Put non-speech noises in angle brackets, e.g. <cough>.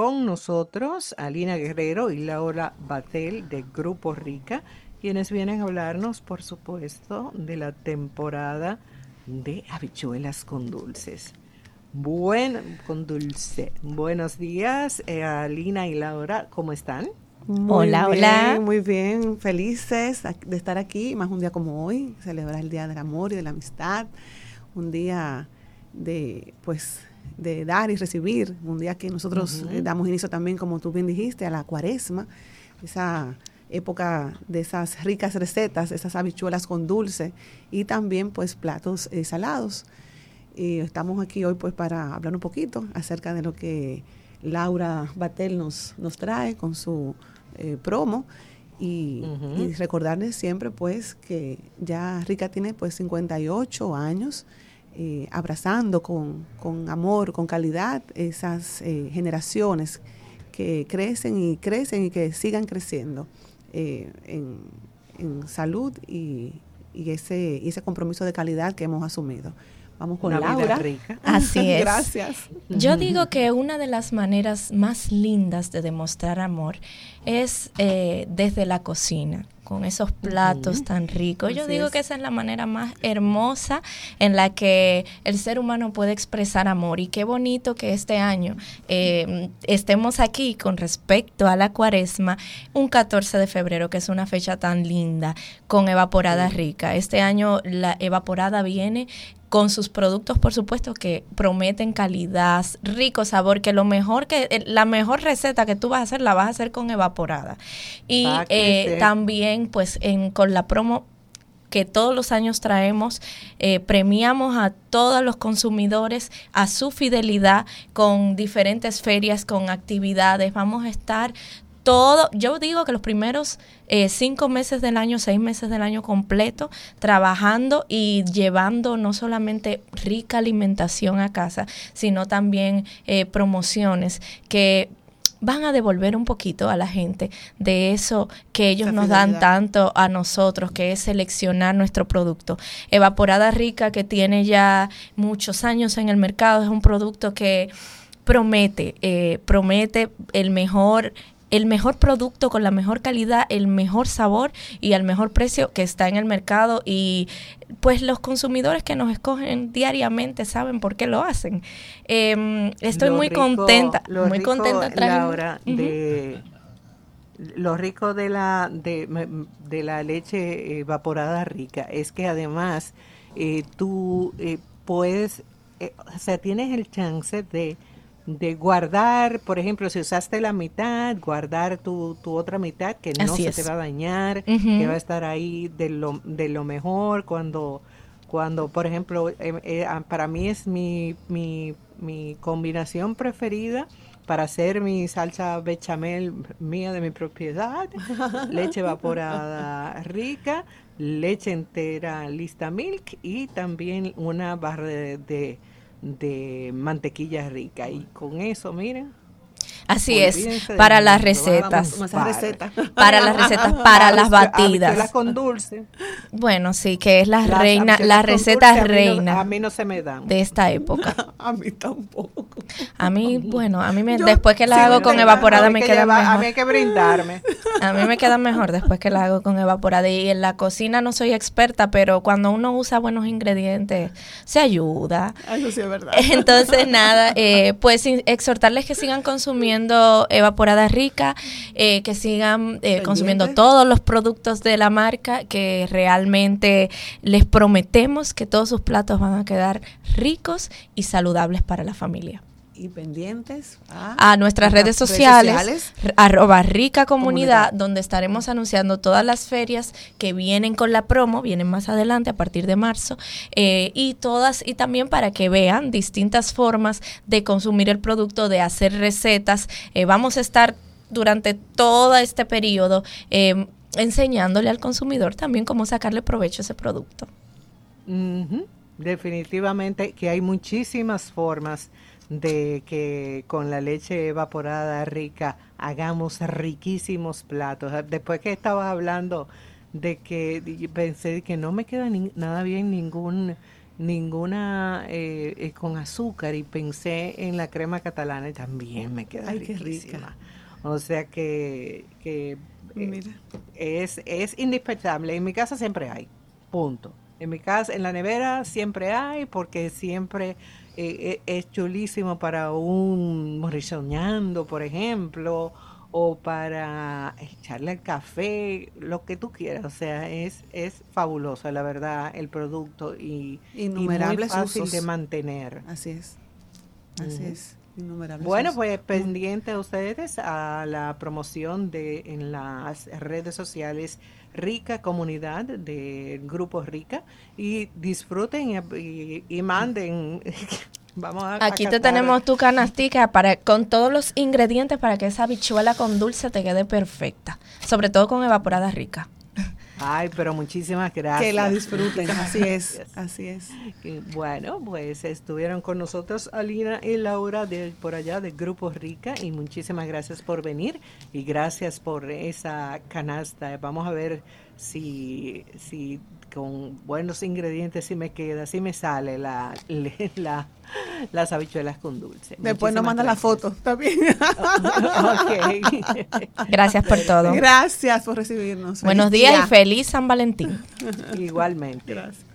con nosotros Alina Guerrero y Laura Batel de Grupo Rica, quienes vienen a hablarnos, por supuesto, de la temporada de habichuelas con dulces. Bueno, con dulce. Buenos días, eh, Alina y Laura, ¿cómo están? hola, hola. Muy bien, felices de estar aquí, más un día como hoy, celebrar el Día del Amor y de la Amistad, un día de, pues, de dar y recibir, un día que nosotros eh, damos inicio también, como tú bien dijiste, a la cuaresma, esa época de esas ricas recetas, esas habichuelas con dulce y también pues platos eh, salados. Y estamos aquí hoy pues para hablar un poquito acerca de lo que Laura Batel nos, nos trae con su eh, promo y, y, recordarles siempre pues que ya Rica tiene pues 58 años eh, abrazando con, amor, con calidad esas eh, generaciones que crecen y crecen y que sigan creciendo eh, en, salud y, ese, y ese compromiso de calidad que hemos asumido. Vamos con una Laura. rica. <laughs> Así <laughs> es. Gracias. Yo digo que una de las maneras más lindas de demostrar amor es desde la cocina con esos platos tan ricos. Yo digo que esa es la manera más hermosa en la que el ser humano puede expresar amor. Y qué bonito que este año eh, estemos aquí con respecto a la cuaresma, un 14 de febrero, que es una fecha tan linda, con evaporada rica. Este año la evaporada viene con sus productos, por supuesto, que prometen calidad, rico sabor, que lo mejor que, la mejor receta que tú vas a hacer la vas a hacer con evaporada. Y eh, también, pues, en, con la promo que todos los años traemos, eh, premiamos a todos los consumidores a su fidelidad con diferentes ferias, con actividades. Vamos a estar todo, yo digo que los primeros eh, cinco meses del año, seis meses del año completo, trabajando y llevando no solamente rica alimentación a casa, sino también eh, promociones que van a devolver un poquito a la gente de eso que ellos nos dan tanto a nosotros, que es seleccionar nuestro producto. Evaporada Rica, que tiene ya muchos años en el mercado, es un producto que promete, eh, promete el mejor el mejor producto con la mejor calidad, el mejor sabor y al mejor precio que está en el mercado. Y pues los consumidores que nos escogen diariamente saben por qué lo hacen. Em, estoy muy contenta, muy contenta Laura, de lo rico de la de, de, la leche evaporada rica. Es que además eh, tú eh, puedes, eh, o sea, tienes el chance de de guardar, por ejemplo, si usaste la mitad, guardar tu, tu otra mitad que no se te va a dañar, que va a estar ahí de lo, de lo mejor. Cuando, cuando por ejemplo, em, eh, ah, para mí es mi, mi, mi combinación preferida para hacer mi salsa bechamel mía de mi propiedad, <laughs> leche evaporada rica, leche entera lista milk y también una barra de de mantequilla rica. Y con eso, miren, Así es, <laughs> para las recetas. Para las recetas, para las batidas. con dulce. Bueno, sí, que es la reina, la receta reina. A mí, no, se me dan. De esta época. <laughs> a mí tampoco. A mí, bueno, a mí me, después que la hago con evaporada me queda mejor. A mí hay que brindarme. <laughs> A mí me queda mejor después que la hago con evaporada. Y en la cocina no soy experta, pero cuando uno usa buenos ingredientes, se ayuda. Eso sí es verdad. Entonces, nada, eh, pues exhortarles que sigan consumiendo evaporada rica, eh, que sigan eh, consumiendo todos los productos de la marca, que realmente les prometemos que todos sus platos van a quedar ricos y saludables para la familia y pendientes a, nuestras redes sociales, arroba rica comunidad, donde estaremos anunciando todas las ferias que vienen con la promo, vienen más adelante a partir de marzo, eh, y todas, y también para que vean distintas formas de consumir el producto, de hacer recetas. Eh, vamos a estar durante todo este periodo eh, enseñándole al consumidor también cómo sacarle provecho a ese producto. Definitivamente que hay muchísimas formas de que con la leche evaporada rica hagamos riquísimos platos. Después que estabas hablando de que pensé que no me queda nada bien ningún ninguna eh, eh, con azúcar y pensé en la crema catalana y también me queda Ay, riquísima. O sea que, que eh, es, es indispensable. En mi casa siempre hay, punto. En mi casa, en la nevera siempre hay porque siempre es chulísimo para un morrisoñando, por ejemplo, o para echarle el café, lo que tú quieras. O sea, es, es fabuloso, la verdad, el producto y, Innumerables muy fácil de mantener. Así es. Así es. Innumerables bueno, pues pendiente a ustedes a la promoción de en las redes sociales Rica Comunidad del Grupo Rica y disfruten y, y manden <laughs> Vamos a, Aquí te tenemos tu canastica para, con todos los ingredientes para que esa habichuela con dulce te quede perfecta. Sobre todo con evaporada rica. Ay, pero muchísimas gracias. Que la disfruten, <laughs> así es, así es. bueno, pues estuvieron con nosotros Alina y Laura de por allá del Grupo Rica y muchísimas gracias por venir y gracias por esa canasta. Vamos a ver si, si con buenos ingredientes si me queda, si me sale la, la, las habichuelas con dulce. Después nos manda la foto también. <laughs> Gracias por todo. Gracias por recibirnos. Buenos días y feliz San Valentín. Igualmente. Gracias.